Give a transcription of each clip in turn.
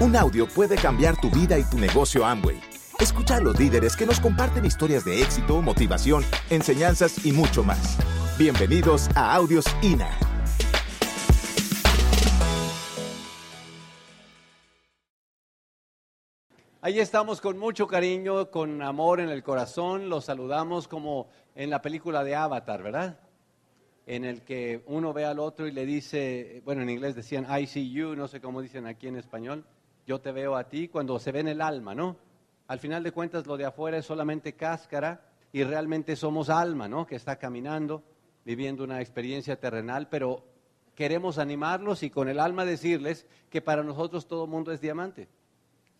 Un audio puede cambiar tu vida y tu negocio Amway. Escucha a los líderes que nos comparten historias de éxito, motivación, enseñanzas y mucho más. Bienvenidos a Audios INA. Ahí estamos con mucho cariño, con amor en el corazón. Los saludamos como en la película de Avatar, ¿verdad? En el que uno ve al otro y le dice, bueno, en inglés decían I see you, no sé cómo dicen aquí en español, yo te veo a ti, cuando se ve en el alma, ¿no? Al final de cuentas lo de afuera es solamente cáscara y realmente somos alma, ¿no? Que está caminando, viviendo una experiencia terrenal, pero queremos animarlos y con el alma decirles que para nosotros todo mundo es diamante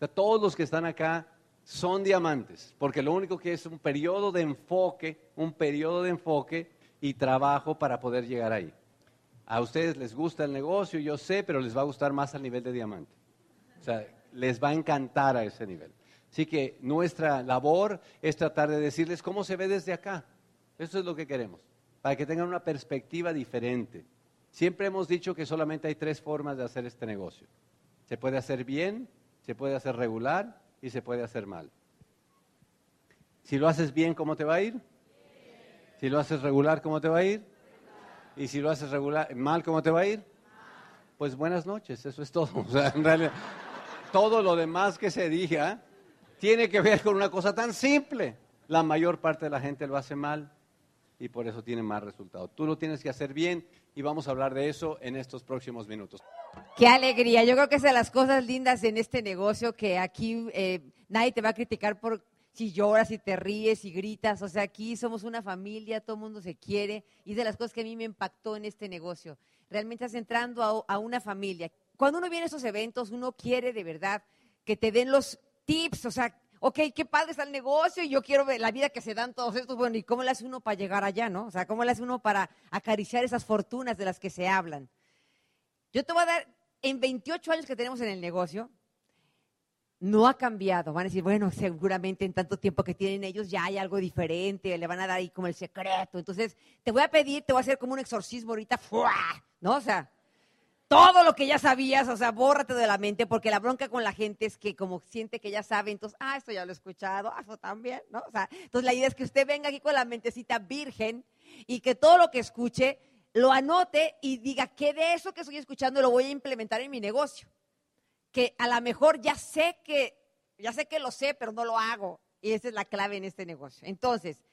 todos los que están acá son diamantes, porque lo único que es un periodo de enfoque, un periodo de enfoque y trabajo para poder llegar ahí. A ustedes les gusta el negocio, yo sé, pero les va a gustar más al nivel de diamante. Les va a encantar a ese nivel. Así que nuestra labor es tratar de decirles cómo se ve desde acá. Eso es lo que queremos, para que tengan una perspectiva diferente. Siempre hemos dicho que solamente hay tres formas de hacer este negocio. Se puede hacer bien, se puede hacer regular y se puede hacer mal. Si lo haces bien, ¿cómo te va a ir? Si lo haces regular, ¿cómo te va a ir? Y si lo haces regular, mal, ¿cómo te va a ir? Pues buenas noches, eso es todo. O sea, en realidad, todo lo demás que se diga tiene que ver con una cosa tan simple. La mayor parte de la gente lo hace mal y por eso tiene más resultados. Tú lo tienes que hacer bien y vamos a hablar de eso en estos próximos minutos. Qué alegría. Yo creo que es de las cosas lindas en este negocio que aquí eh, nadie te va a criticar por si lloras, si te ríes, si gritas. O sea, aquí somos una familia, todo el mundo se quiere. Y es de las cosas que a mí me impactó en este negocio. Realmente estás entrando a, una familia. Cuando uno viene a esos eventos, uno quiere de verdad que te den los tips. O sea, ok, qué padre está el negocio y yo quiero ver la vida que se dan todos estos. Bueno, ¿y cómo le hace uno para llegar allá, no? O sea, ¿cómo le hace uno para acariciar esas fortunas de las que se hablan? Yo te voy a dar, en 28 años que tenemos en el negocio, no ha cambiado. Van a decir, bueno, seguramente en tanto tiempo que tienen ellos ya hay algo diferente, le van a dar ahí como el secreto. Entonces, te voy a pedir, te voy a hacer como un exorcismo ahorita, ¡fua! ¿no? O sea, todo lo que ya sabías, o sea, bórrate de la mente, porque la bronca con la gente es que como siente que ya sabe, entonces, ah, esto ya lo he escuchado, ah, eso también, ¿no? O sea, entonces la idea es que usted venga aquí con la mentecita virgen y que todo lo que escuche lo anote y diga que de eso que estoy escuchando lo voy a implementar en mi negocio. Que a lo mejor ya sé que, ya sé que lo sé, pero no lo hago. Y esa es la clave en este negocio. Entonces,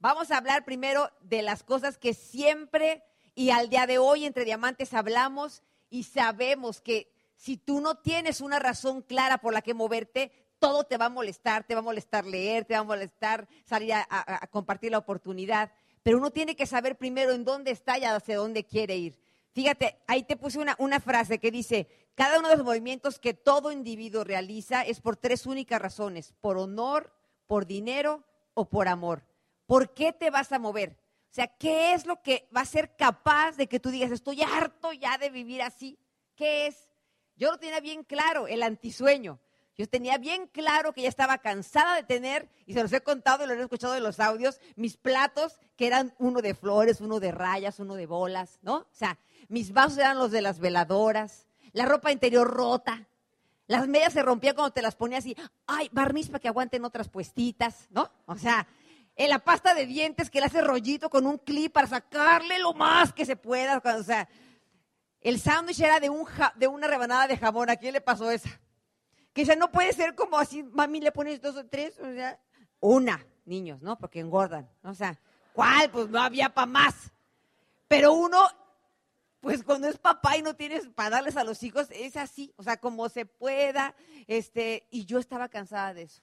vamos a hablar primero de las cosas que siempre y al día de hoy entre diamantes hablamos y sabemos que si tú no tienes una razón clara por la que moverte, todo te va a molestar, te va a molestar leer, te va a molestar salir a, compartir la oportunidad pero uno tiene que saber primero en dónde está y hacia dónde quiere ir. Fíjate, ahí te puse una, una frase que dice, cada uno de los movimientos que todo individuo realiza es por tres únicas razones, por honor, por dinero o por amor. ¿Por qué te vas a mover? Sea, ¿qué es lo que va a ser capaz de que tú digas, estoy harto ya de vivir así? ¿Qué es? Yo lo tenía bien claro, el antisueño. Yo tenía bien claro que ya estaba cansada de tener, y se los he contado y lo he escuchado en los audios, mis platos, que eran uno de flores, uno de rayas, uno de bolas, ¿no? O sea, mis vasos eran los de las veladoras, la ropa interior rota, las medias se rompían cuando te las ponías y, ay, barniz para que aguanten otras puestitas, ¿no? O sea, en la pasta de dientes que le hace rollito con un clip para sacarle lo más que se pueda, o sea, el sándwich era de, un de una rebanada de jamón, ¿a quién le pasó esa? Que ya no puede ser como así, mami, le pones dos o tres, o sea, una, niños, ¿no? Porque engordan. O sea, ¿cuál? Pues no había para más. Pero uno, pues cuando es papá y no tienes para darles a los hijos, es así, o sea, como se pueda. Este, y yo estaba cansada de eso.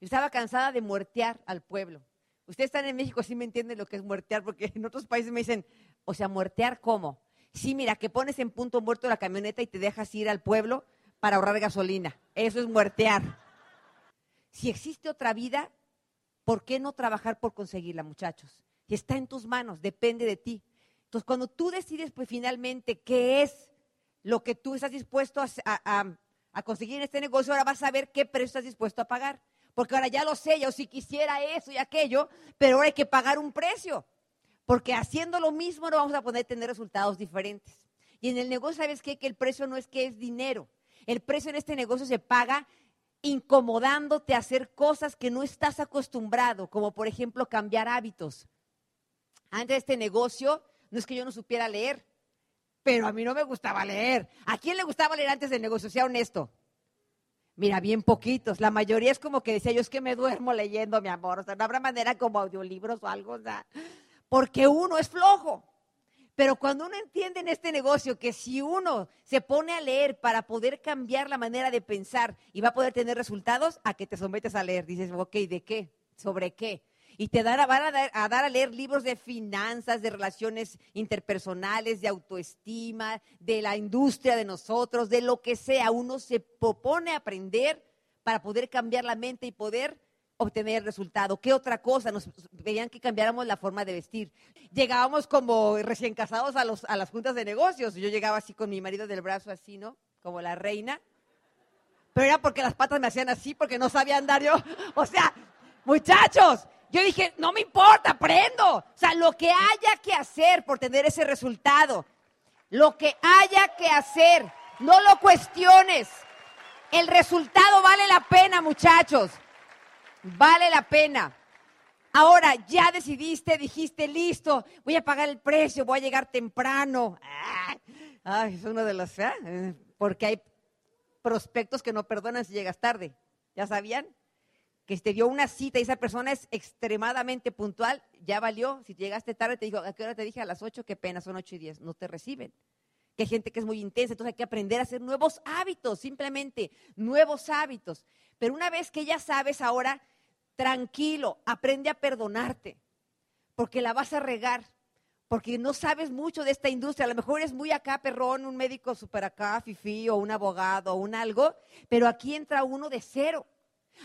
Estaba cansada de muertear al pueblo. Ustedes están en México, sí me entienden lo que es muertear, porque en otros países me dicen, o sea, muertear cómo. Sí, mira, que pones en punto muerto la camioneta y te dejas ir al pueblo para ahorrar gasolina. Eso es muertear. Si existe otra vida, ¿por qué no trabajar por conseguirla, muchachos? Está en tus manos, depende de ti. Entonces, cuando tú decides, pues finalmente, qué es lo que tú estás dispuesto a, conseguir en este negocio, ahora vas a ver qué precio estás dispuesto a pagar. Porque ahora ya lo sé, yo si quisiera eso y aquello, pero ahora hay que pagar un precio. Porque haciendo lo mismo no vamos a poder tener resultados diferentes. Y en el negocio, ¿sabes qué? Que el precio no es que es dinero, El precio en este negocio se paga incomodándote a hacer cosas que no estás acostumbrado, como por ejemplo cambiar hábitos. Antes de este negocio, no es que yo no supiera leer, pero a mí no me gustaba leer. ¿A quién le gustaba leer antes del negocio? Sea honesto. Mira, bien poquitos. La mayoría es como que decía, yo es que me duermo leyendo, mi amor. O sea, no habrá manera como audiolibros o algo. O sea, porque uno es flojo. Pero cuando uno entiende en este negocio que si uno se pone a leer para poder cambiar la manera de pensar y va a poder tener resultados, a que te sometes a leer. Dices, ok, ¿de qué? ¿Sobre qué? Y te van a dar, a dar a leer libros de finanzas, de relaciones interpersonales, de autoestima, de la industria de nosotros, de lo que sea. Uno se propone aprender para poder cambiar la mente y poder obtener resultado. ¿Qué otra cosa? Nos pedían que cambiáramos la forma de vestir. Llegábamos como recién casados a, los, a las juntas de negocios. Yo llegaba así con mi marido del brazo así, ¿no? Como la reina. Pero era porque las patas me hacían así, porque no sabía andar yo. O sea, muchachos, yo dije, no me importa, aprendo. O sea, lo que haya que hacer por tener ese resultado. Lo que haya que hacer. No lo cuestiones. El resultado vale la pena, muchachos. Vale la pena. Ahora ya decidiste, dijiste, listo, voy a pagar el precio, voy a llegar temprano. Ay, es uno de los, ¿eh? porque hay prospectos que no perdonan si llegas tarde. ¿Ya sabían? Que te dio una cita y esa persona es extremadamente puntual, ya valió. Si llegaste tarde, te dijo, ¿a qué hora te dije? A las 8, qué pena, son 8 y 10. No te reciben. Que hay gente que es muy intensa, entonces hay que aprender a hacer nuevos hábitos, simplemente nuevos hábitos. Pero una vez que ya sabes ahora, tranquilo, aprende a perdonarte, porque la vas a regar, porque no sabes mucho de esta industria. A lo mejor eres muy acá, perrón, un médico super acá, fifi, o un abogado, o un algo, pero aquí entra uno de cero.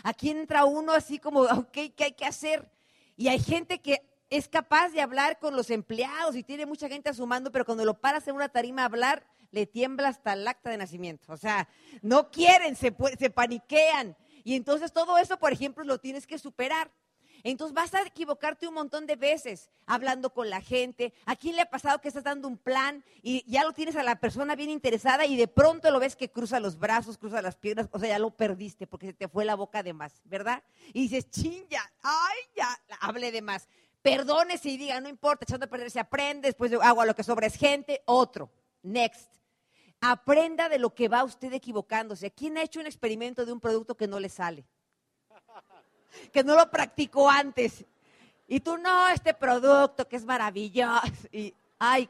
Aquí entra uno así como, ok, ¿qué hay que hacer? Y hay gente que es capaz de hablar con los empleados y tiene mucha gente a su mando, pero cuando lo paras en una tarima a hablar, le tiembla hasta el acta de nacimiento. O sea, no quieren, se, se paniquean. Y entonces todo eso, por ejemplo, lo tienes que superar. Entonces vas a equivocarte un montón de veces hablando con la gente. ¿A quién le ha pasado que estás dando un plan y ya lo tienes a la persona bien interesada y de pronto lo ves que cruza los brazos, cruza las piernas? O sea, ya lo perdiste porque se te fue la boca de más, ¿verdad? Y dices, chin, ya, ay, ya, hable de más. Perdónese y diga, no importa, echando a perder, se aprende, después de agua, lo que sobra es gente, otro. Next. Aprenda de lo que va usted equivocándose. ¿Quién ha hecho un experimento de un producto que no le sale? Que no lo practicó antes. Y tú, no, este producto que es maravilloso. Y, ay,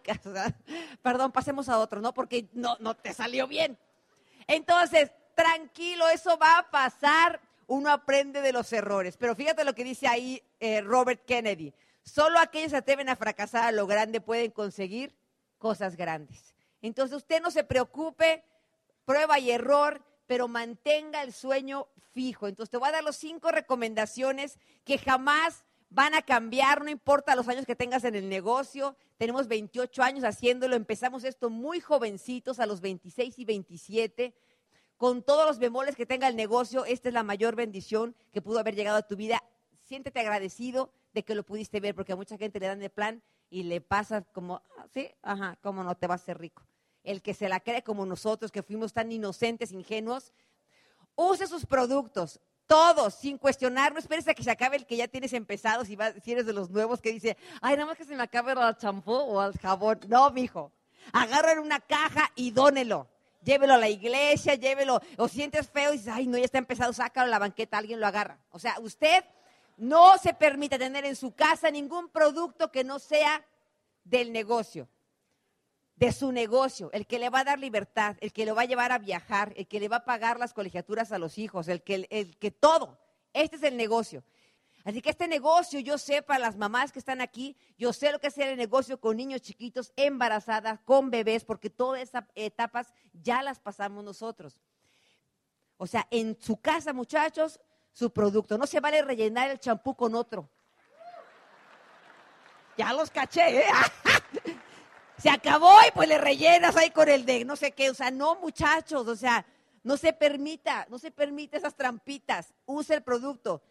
perdón, pasemos a otro, ¿no? Porque no, no te salió bien. Entonces, tranquilo, eso va a pasar. Uno aprende de los errores. Pero fíjate lo que dice ahí eh, Robert Kennedy. Solo aquellos que atreven a fracasar a lo grande pueden conseguir cosas grandes. Entonces usted no se preocupe, prueba y error, pero mantenga el sueño fijo. Entonces te voy a dar las cinco recomendaciones que jamás van a cambiar, no importa los años que tengas en el negocio. Tenemos 28 años haciéndolo, empezamos esto muy jovencitos, a los 26 y 27. Con todos los bemoles que tenga el negocio, esta es la mayor bendición que pudo haber llegado a tu vida. Siéntete agradecido de que lo pudiste ver, porque a mucha gente le dan de plan y le pasa como, ah, sí, ajá, cómo no te va a ser rico el que se la cree como nosotros, que fuimos tan inocentes, ingenuos, use sus productos, todos, sin cuestionar, no esperes a que se acabe el que ya tienes empezado, si, si eres de los nuevos que dice, ay, nada más que se me acabe el champú o el jabón. No, mijo, en una caja y dónelo. Llévelo a la iglesia, llévelo, o sientes feo y dices, ay, no, ya está empezado, sácalo a la banqueta, alguien lo agarra. O sea, usted no se permite tener en su casa ningún producto que no sea del negocio de su negocio, el que le va a dar libertad, el que lo va a llevar a viajar, el que le va a pagar las colegiaturas a los hijos, el que, el que todo. Este es el negocio. Así que este negocio, yo sé para las mamás que están aquí, yo sé lo que es el negocio con niños chiquitos, embarazadas, con bebés, porque todas esas etapas ya las pasamos nosotros. O sea, en su casa, muchachos, su producto. No se vale rellenar el champú con otro. Ya los caché, ¿eh? se acabó y pues le rellenas ahí con el de no sé qué. O sea, no, muchachos, o sea, no se permita, no se permite esas trampitas. Use el producto.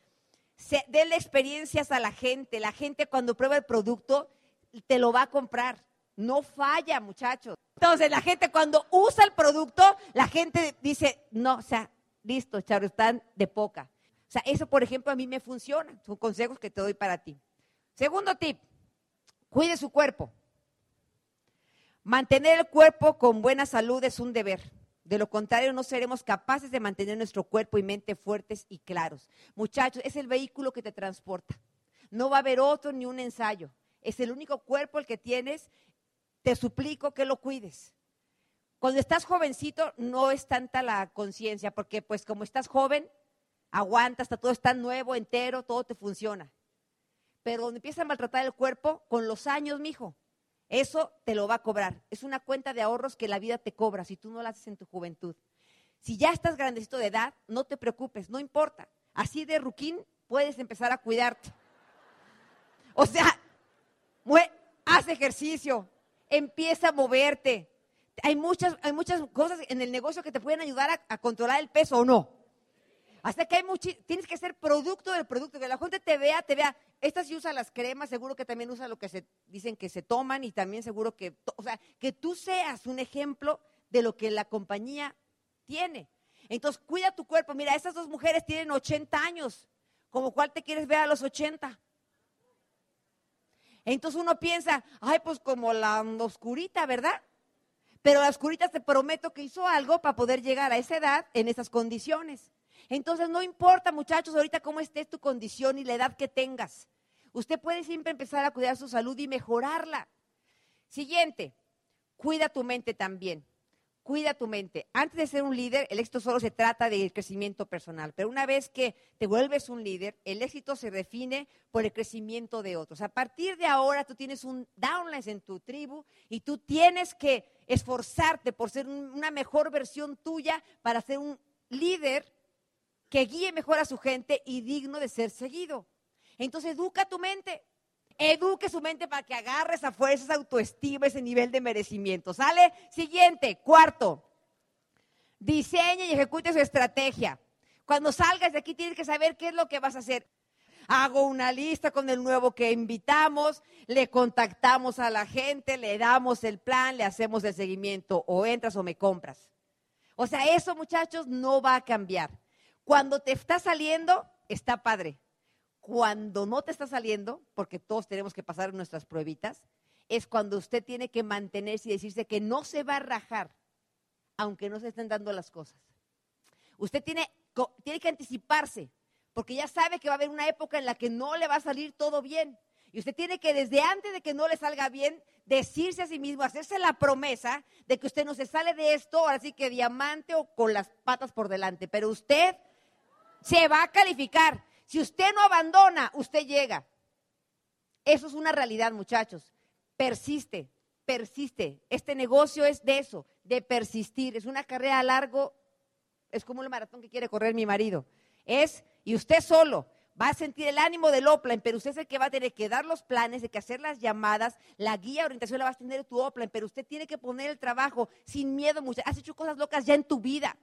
Se, déle experiencias a la gente. La gente cuando prueba el producto te lo va a comprar. No falla, muchachos. Entonces, la gente cuando usa el producto, la gente dice, no, o sea, listo, Charo, están de poca. O sea, eso, por ejemplo, a mí me funciona. Son consejos que te doy para ti. Segundo tip, cuide su cuerpo. Mantener el cuerpo con buena salud es un deber. De lo contrario, no seremos capaces de mantener nuestro cuerpo y mente fuertes y claros. Muchachos, es el vehículo que te transporta. No va a haber otro ni un ensayo. Es el único cuerpo el que tienes. Te suplico que lo cuides. Cuando estás jovencito no es tanta la conciencia, porque pues como estás joven, aguantas, hasta todo está nuevo, entero, todo te funciona. Pero donde empieza a maltratar el cuerpo, con los años, mijo, eso te lo va a cobrar. Es una cuenta de ahorros que la vida te cobra si tú no la haces en tu juventud. Si ya estás grandecito de edad, no te preocupes, no importa. Así de ruquín puedes empezar a cuidarte. O sea, haz ejercicio, empieza a moverte. Hay muchas, hay muchas cosas en el negocio que te pueden ayudar a, a controlar el peso o no. Hasta que hay mucho, tienes que ser producto del producto, que la gente te vea, te vea. Esta sí usa las cremas, seguro que también usa lo que se dicen que se toman y también seguro que, o sea, que tú seas un ejemplo de lo que la compañía tiene. Entonces, cuida tu cuerpo. Mira, estas dos mujeres tienen 80 años. ¿Como cuál te quieres ver a los 80? Entonces uno piensa, ay, pues como la oscurita, ¿verdad? Pero la oscurita te prometo que hizo algo para poder llegar a esa edad en esas condiciones. Entonces no importa, muchachos, ahorita cómo esté tu condición y la edad que tengas. Usted puede siempre empezar a cuidar su salud y mejorarla. Siguiente, cuida tu mente también. Cuida tu mente. Antes de ser un líder, el éxito solo se trata de crecimiento personal. Pero una vez que te vuelves un líder, el éxito se define por el crecimiento de otros. A partir de ahora, tú tienes un downline en tu tribu y tú tienes que esforzarte por ser una mejor versión tuya para ser un líder que guíe mejor a su gente y digno de ser seguido. Entonces educa tu mente. Eduque su mente para que agarre esa fuerza, esa autoestima, ese nivel de merecimiento. ¿Sale? Siguiente, cuarto. Diseñe y ejecute su estrategia. Cuando salgas de aquí tienes que saber qué es lo que vas a hacer. Hago una lista con el nuevo que invitamos, le contactamos a la gente, le damos el plan, le hacemos el seguimiento, o entras o me compras. O sea, eso muchachos no va a cambiar. Cuando te está saliendo, está padre. Cuando no te está saliendo, porque todos tenemos que pasar nuestras pruebitas, es cuando usted tiene que mantenerse y decirse que no se va a rajar, aunque no se estén dando las cosas. Usted tiene, tiene que anticiparse, porque ya sabe que va a haber una época en la que no le va a salir todo bien. Y usted tiene que desde antes de que no le salga bien, decirse a sí mismo, hacerse la promesa de que usted no se sale de esto, así que diamante o con las patas por delante. Pero usted se va a calificar. Si usted no abandona, usted llega. Eso es una realidad, muchachos. Persiste, persiste. Este negocio es de eso, de persistir. Es una carrera a largo, es como el maratón que quiere correr mi marido. Es, y usted solo va a sentir el ánimo del Oplan, pero usted es el que va a tener que dar los planes, de que hacer las llamadas, la guía, orientación la vas a tener tu Oplan, pero usted tiene que poner el trabajo sin miedo. Has hecho cosas locas ya en tu vida.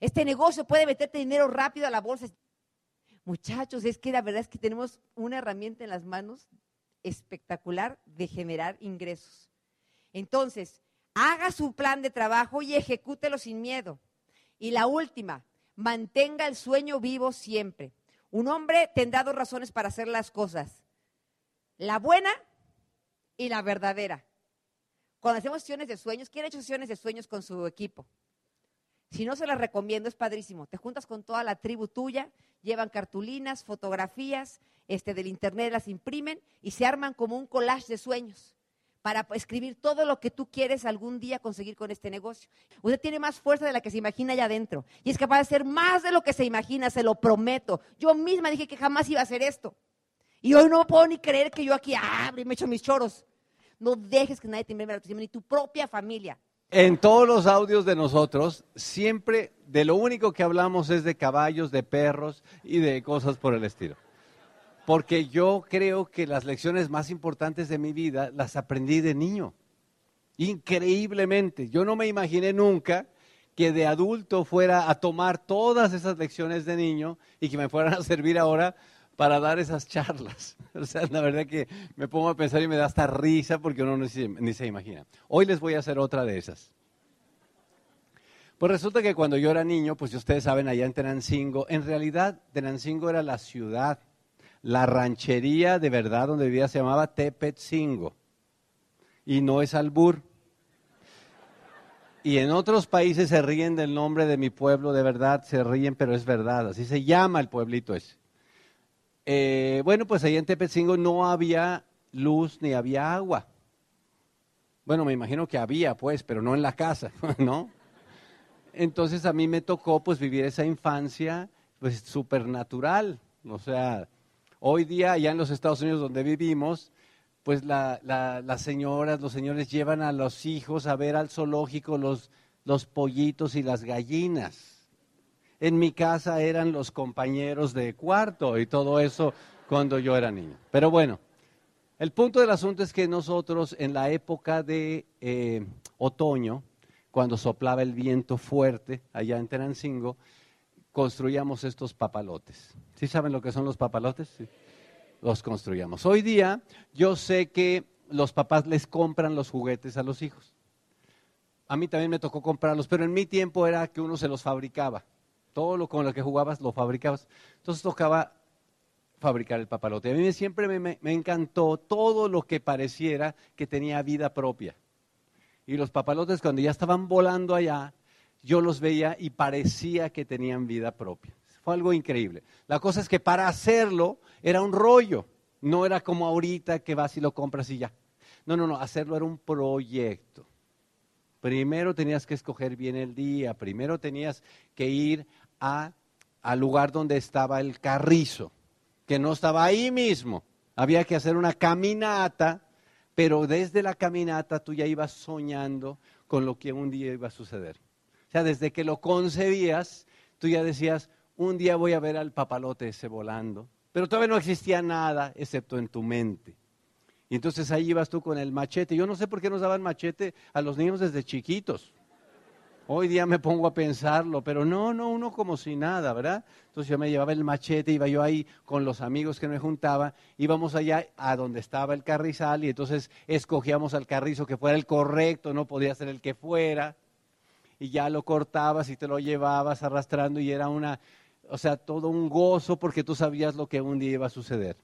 Este negocio puede meterte dinero rápido a la bolsa. Muchachos, es que la verdad es que tenemos una herramienta en las manos espectacular de generar ingresos. Entonces, haga su plan de trabajo y ejecútelo sin miedo. Y la última, mantenga el sueño vivo siempre. Un hombre tendrá dos razones para hacer las cosas. La buena y la verdadera. Cuando hacemos sesiones de sueños, ¿quién ha hecho sesiones de sueños con su equipo? Si no se las recomiendo, es padrísimo. Te juntas con toda la tribu tuya, llevan cartulinas, fotografías este, del internet, las imprimen y se arman como un collage de sueños para escribir todo lo que tú quieres algún día conseguir con este negocio. Usted tiene más fuerza de la que se imagina allá adentro y es capaz de hacer más de lo que se imagina, se lo prometo. Yo misma dije que jamás iba a hacer esto. Y hoy no puedo ni creer que yo aquí y me echo mis choros. No dejes que nadie te la ni tu propia familia. En todos los audios de nosotros, siempre de lo único que hablamos es de caballos, de perros y de cosas por el estilo. Porque yo creo que las lecciones más importantes de mi vida las aprendí de niño. Increíblemente. Yo no me imaginé nunca que de adulto fuera a tomar todas esas lecciones de niño y que me fueran a servir ahora para dar esas charlas. O sea, la verdad que me pongo a pensar y me da hasta risa porque uno ni se, imagina. Hoy les voy a hacer otra de esas. Pues resulta que cuando yo era niño, pues ustedes saben, allá en Tenancingo, en realidad Tenancingo era la ciudad, la ranchería de verdad donde vivía se llamaba Tepetzingo. Y no es albur. Y en otros países se ríen del nombre de mi pueblo, de verdad, se ríen, pero es verdad, así se llama el pueblito ese. Eh, bueno, pues ahí en Tepetzingo no había luz ni había agua. Bueno, me imagino que había, pues, pero no en la casa, ¿no? Entonces a mí me tocó, pues, vivir esa infancia, pues, supernatural. O sea, hoy día, allá en los Estados Unidos donde vivimos, pues las señoras, los señores llevan a los hijos a ver al zoológico los, los pollitos y las gallinas en mi casa eran los compañeros de cuarto y todo eso cuando yo era niño. Pero bueno, el punto del asunto es que nosotros en la época de eh, otoño, cuando soplaba el viento fuerte allá en Tenancingo, construíamos estos papalotes. ¿Sí saben lo que son los papalotes? Sí. Los construíamos. Hoy día yo sé que los papás les compran los juguetes a los hijos. A mí también me tocó comprarlos, pero en mi tiempo era que uno se los fabricaba. Todo lo con lo que jugabas lo fabricabas. Entonces tocaba fabricar el papalote. A mí siempre me, encantó todo lo que pareciera que tenía vida propia. Y los papalotes cuando ya estaban volando allá, yo los veía y parecía que tenían vida propia. Fue algo increíble. La cosa es que para hacerlo era un rollo. No era como ahorita que vas y lo compras y ya. No, no, no, hacerlo era un proyecto. Primero tenías que escoger bien el día, primero tenías que ir al lugar donde estaba el carrizo, que no estaba ahí mismo. Había que hacer una caminata, pero desde la caminata tú ya ibas soñando con lo que un día iba a suceder. O sea, desde que lo concebías, tú ya decías, un día voy a ver al papalote ese volando, pero todavía no existía nada excepto en tu mente. Y entonces ahí ibas tú con el machete. Yo no sé por qué nos daban machete a los niños desde chiquitos. Hoy día me pongo a pensarlo, pero no, no, uno como si nada, ¿verdad? Entonces yo me llevaba el machete, iba yo ahí con los amigos que me juntaba, íbamos allá a donde estaba el carrizal y entonces escogíamos al carrizo que fuera el correcto, no podía ser el que fuera, y ya lo cortabas y te lo llevabas arrastrando y era una, o sea, todo un gozo porque tú sabías lo que un día iba a suceder.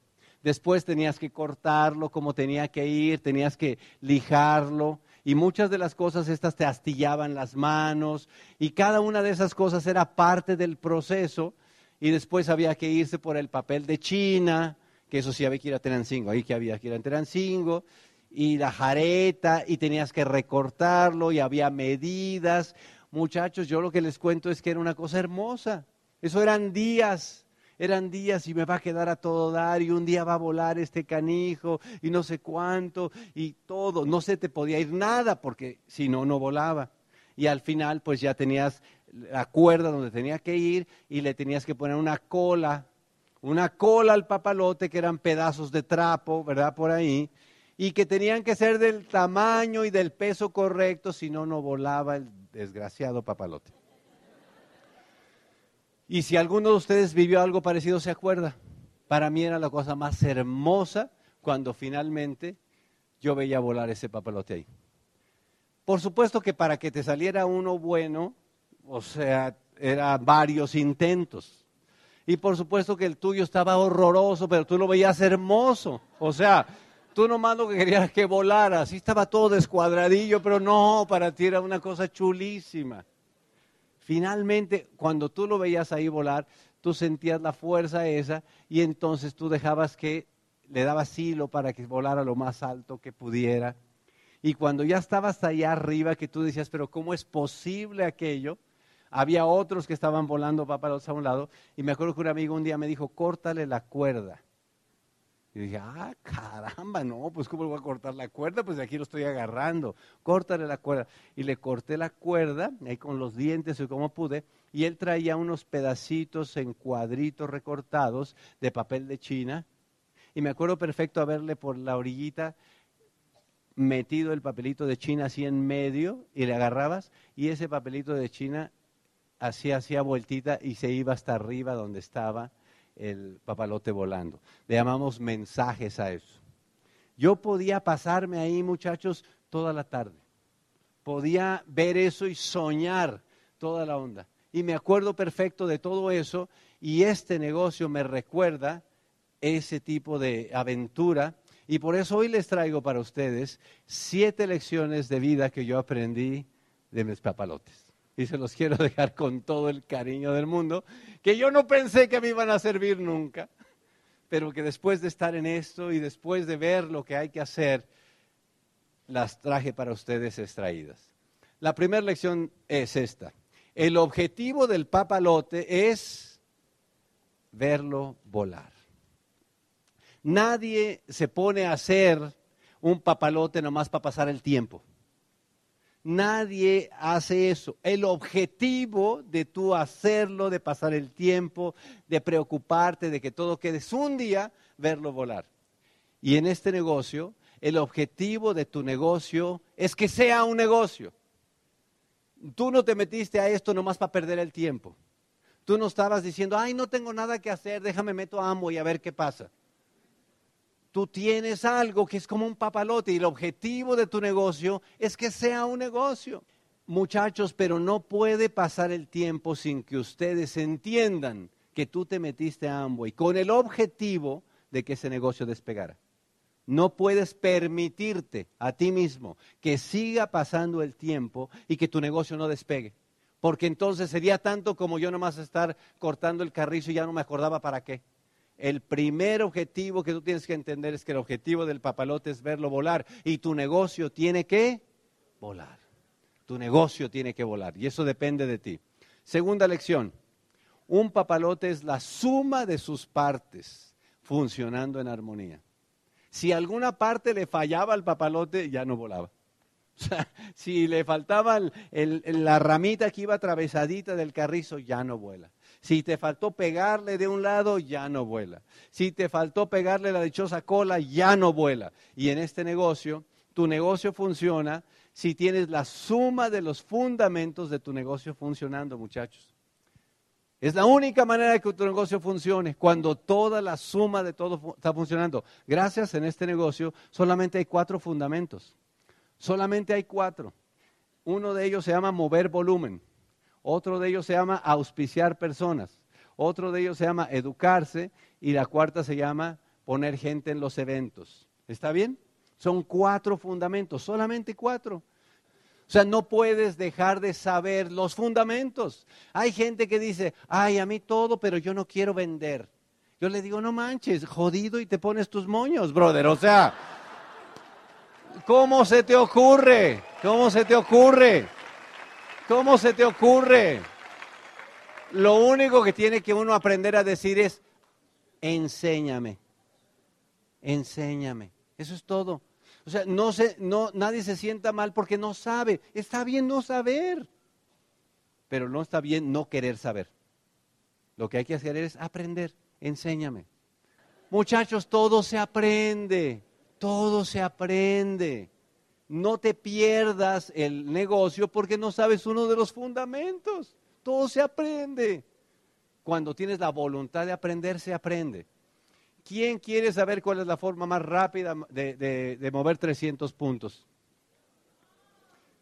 Después tenías que cortarlo como tenía que ir, tenías que lijarlo y muchas de las cosas estas te astillaban las manos y cada una de esas cosas era parte del proceso y después había que irse por el papel de China, que eso sí había que ir a Tenancingo, ahí que había que ir a Tenancingo, y la jareta y tenías que recortarlo y había medidas. Muchachos, yo lo que les cuento es que era una cosa hermosa. Eso eran días eran días y me va a quedar a todo dar y un día va a volar este canijo y no sé cuánto y todo. No se te podía ir nada porque si no, no volaba. Y al final pues ya tenías la cuerda donde tenía que ir y le tenías que poner una cola, una cola al papalote que eran pedazos de trapo, ¿verdad? Por ahí. Y que tenían que ser del tamaño y del peso correcto, si no, no volaba el desgraciado papalote. Y si alguno de ustedes vivió algo parecido, se acuerda. Para mí era la cosa más hermosa cuando finalmente yo veía volar ese papalote ahí. Por supuesto que para que te saliera uno bueno, o sea, era varios intentos. Y por supuesto que el tuyo estaba horroroso, pero tú lo veías hermoso. O sea, tú nomás lo que querías que volara. Así estaba todo descuadradillo, pero no, para ti era una cosa chulísima. Finalmente, cuando tú lo veías ahí volar, tú sentías la fuerza esa y entonces tú dejabas que le dabas hilo para que volara lo más alto que pudiera. Y cuando ya estabas allá arriba, que tú decías, pero ¿cómo es posible aquello? Había otros que estaban volando para a un lado. Y me acuerdo que un amigo un día me dijo, córtale la cuerda. Y dije, ah, caramba, no, pues ¿cómo le voy a cortar la cuerda? Pues de aquí lo estoy agarrando, córtale la cuerda. Y le corté la cuerda, ahí con los dientes como pude, y él traía unos pedacitos en cuadritos recortados de papel de China. Y me acuerdo perfecto haberle por la orillita metido el papelito de China así en medio y le agarrabas y ese papelito de China así hacía vueltita y se iba hasta arriba donde estaba el papalote volando. Le llamamos mensajes a eso. Yo podía pasarme ahí, muchachos, toda la tarde. Podía ver eso y soñar toda la onda. Y me acuerdo perfecto de todo eso y este negocio me recuerda ese tipo de aventura. Y por eso hoy les traigo para ustedes siete lecciones de vida que yo aprendí de mis papalotes y se los quiero dejar con todo el cariño del mundo, que yo no pensé que me iban a servir nunca, pero que después de estar en esto y después de ver lo que hay que hacer, las traje para ustedes extraídas. La primera lección es esta. El objetivo del papalote es verlo volar. Nadie se pone a hacer un papalote nomás para pasar el tiempo. Nadie hace eso. El objetivo de tú hacerlo, de pasar el tiempo, de preocuparte, de que todo quede, es un día verlo volar. Y en este negocio, el objetivo de tu negocio es que sea un negocio. Tú no te metiste a esto nomás para perder el tiempo. Tú no estabas diciendo, ay, no tengo nada que hacer, déjame meto a Amo y a ver qué pasa tú tienes algo que es como un papalote y el objetivo de tu negocio es que sea un negocio. Muchachos, pero no puede pasar el tiempo sin que ustedes entiendan que tú te metiste a Amway con el objetivo de que ese negocio despegara. No puedes permitirte a ti mismo que siga pasando el tiempo y que tu negocio no despegue. Porque entonces sería tanto como yo nomás estar cortando el carrizo y ya no me acordaba para qué. El primer objetivo que tú tienes que entender es que el objetivo del papalote es verlo volar y tu negocio tiene que volar. Tu negocio tiene que volar y eso depende de ti. Segunda lección, un papalote es la suma de sus partes funcionando en armonía. Si alguna parte le fallaba al papalote, ya no volaba. O sea, si le faltaba la ramita que iba atravesadita del carrizo, ya no vuela. Si te faltó pegarle de un lado, ya no vuela. Si te faltó pegarle la dichosa cola, ya no vuela. Y en este negocio, tu negocio funciona si tienes la suma de los fundamentos de tu negocio funcionando, muchachos. Es la única manera de que tu negocio funcione, cuando toda la suma de todo está funcionando. Gracias en este negocio solamente hay cuatro fundamentos. Solamente hay cuatro. Uno de ellos se llama mover volumen. Otro de ellos se llama auspiciar personas. Otro de ellos se llama educarse. Y la cuarta se llama poner gente en los eventos. ¿Está bien? Son cuatro fundamentos, solamente cuatro. O sea, no puedes dejar de saber los fundamentos. Hay gente que dice, ay, a mí todo, pero yo no quiero vender. Yo le digo, no manches, jodido y te pones tus moños, brother. O sea, ¿cómo se te ocurre? ¿Cómo se te ocurre? ¿Cómo se te ocurre? Lo único que tiene que uno aprender a decir es, enséñame, enséñame. Eso es todo. O sea, no se, no, nadie se sienta mal porque no sabe. Está bien no saber, pero no está bien no querer saber. Lo que hay que hacer es aprender, enséñame. Muchachos, todo se aprende, todo se aprende no te pierdas el negocio porque no sabes uno de los fundamentos. Todo se aprende. Cuando tienes la voluntad de aprender, se aprende. ¿Quién quiere saber cuál es la forma más rápida de, mover 300 puntos?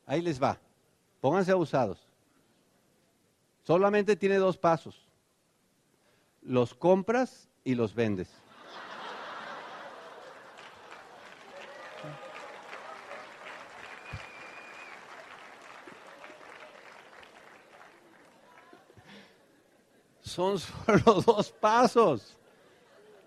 Ahí les va. Pónganse abusados. Solamente tiene dos pasos. Los compras y los vendes. Son solo dos pasos.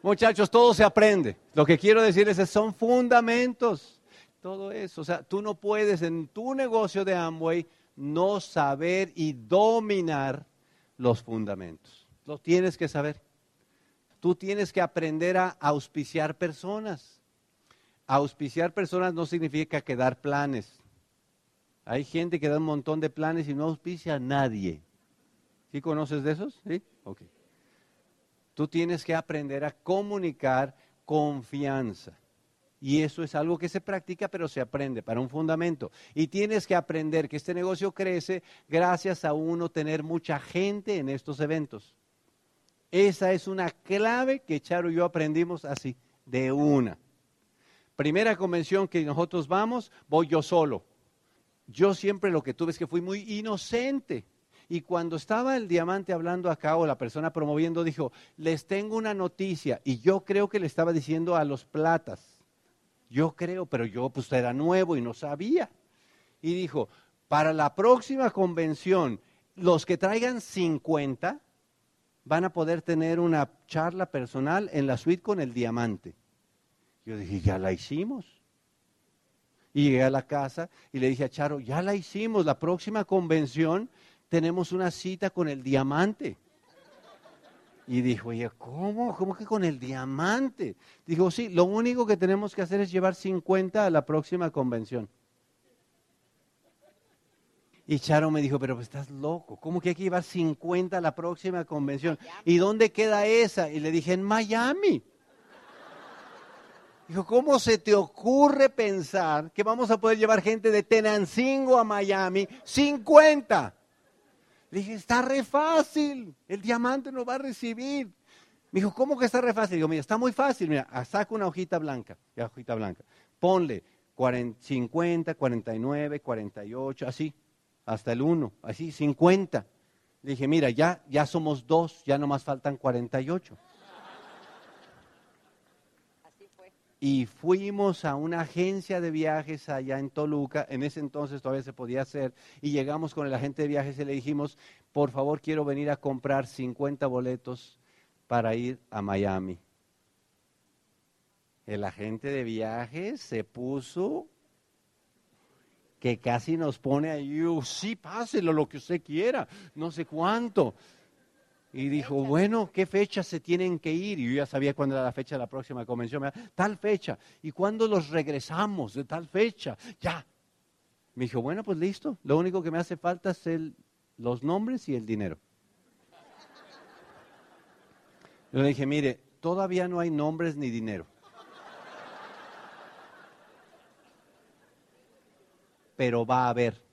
Muchachos, todo se aprende. Lo que quiero decir es que son fundamentos. Todo eso. O sea, tú no puedes en tu negocio de Amway no saber y dominar los fundamentos. Lo tienes que saber. Tú tienes que aprender a auspiciar personas. Auspiciar personas no significa que dar planes. Hay gente que da un montón de planes y no auspicia a nadie. ¿Sí conoces de esos? Sí. Ok. Tú tienes que aprender a comunicar confianza. Y eso es algo que se practica, pero se aprende para un fundamento. Y tienes que aprender que este negocio crece gracias a uno tener mucha gente en estos eventos. Esa es una clave que Charo y yo aprendimos así, de una. Primera convención que nosotros vamos, voy yo solo. Yo siempre lo que tuve es que fui muy inocente. Y cuando estaba el diamante hablando acá o la persona promoviendo, dijo, les tengo una noticia. Y yo creo que le estaba diciendo a los platas. Yo creo, pero yo pues era nuevo y no sabía. Y dijo, para la próxima convención, los que traigan 50 van a poder tener una charla personal en la suite con el diamante. Yo dije, ya la hicimos. Y llegué a la casa y le dije a Charo, ya la hicimos, la próxima convención tenemos una cita con el diamante. Y dijo, oye, ¿cómo? ¿Cómo que con el diamante? Dijo, sí, lo único que tenemos que hacer es llevar 50 a la próxima convención. Y Charo me dijo, pero estás loco, ¿cómo que hay que llevar 50 a la próxima convención? ¿Y dónde queda esa? Y le dije, en Miami. Dijo, ¿cómo se te ocurre pensar que vamos a poder llevar gente de Tenancingo a Miami? 50. Le dije, está re fácil, el diamante nos va a recibir. Me dijo, ¿cómo que está re fácil? Digo, mira, está muy fácil, mira, saca una hojita blanca, ya hojita blanca, ponle 50, 49, 48, así, hasta el 1, así, 50. Le dije, mira, ya, ya somos dos, ya nomás faltan 48. Y fuimos a una agencia de viajes allá en Toluca, en ese entonces todavía se podía hacer, y llegamos con el agente de viajes y le dijimos, por favor quiero venir a comprar 50 boletos para ir a Miami. El agente de viajes se puso que casi nos pone ahí, oh, sí, páselo lo que usted quiera, no sé cuánto. Y dijo, bueno, ¿qué fecha se tienen que ir? Y yo ya sabía cuándo era la fecha de la próxima convención. Tal fecha. ¿Y cuándo los regresamos de tal fecha? Ya. Me dijo, bueno, pues listo. Lo único que me hace falta es el, los nombres y el dinero. Yo le dije, mire, todavía no hay nombres ni dinero. Pero va a haber.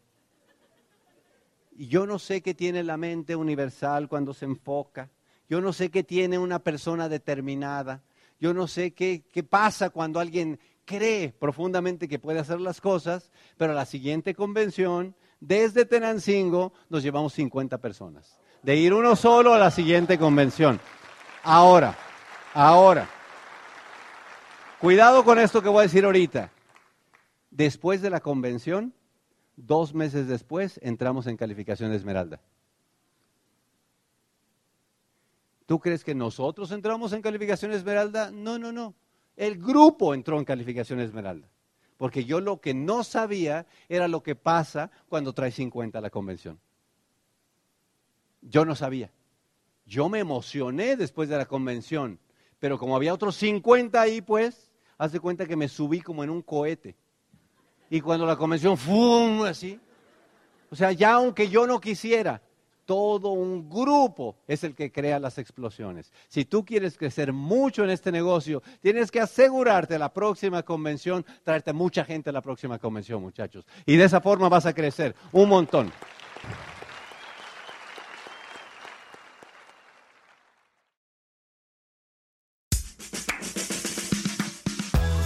Y yo no sé qué tiene la mente universal cuando se enfoca. Yo no sé qué tiene una persona determinada. Yo no sé qué, qué pasa cuando alguien cree profundamente que puede hacer las cosas, pero a la siguiente convención, desde Tenancingo, nos llevamos 50 personas. De ir uno solo a la siguiente convención. Ahora, ahora, cuidado con esto que voy a decir ahorita. Después de la convención, Dos meses después entramos en calificación Esmeralda. ¿Tú crees que nosotros entramos en calificación Esmeralda? No, no, no. El grupo entró en calificación Esmeralda. Porque yo lo que no sabía era lo que pasa cuando trae 50 a la convención. Yo no sabía. Yo me emocioné después de la convención. Pero como había otros 50 ahí, pues, hace cuenta que me subí como en un cohete. Y cuando la convención, ¡fum! así. O sea, ya aunque yo no quisiera, todo un grupo es el que crea las explosiones. Si tú quieres crecer mucho en este negocio, tienes que asegurarte la próxima convención, traerte mucha gente a la próxima convención, muchachos. Y de esa forma vas a crecer un montón.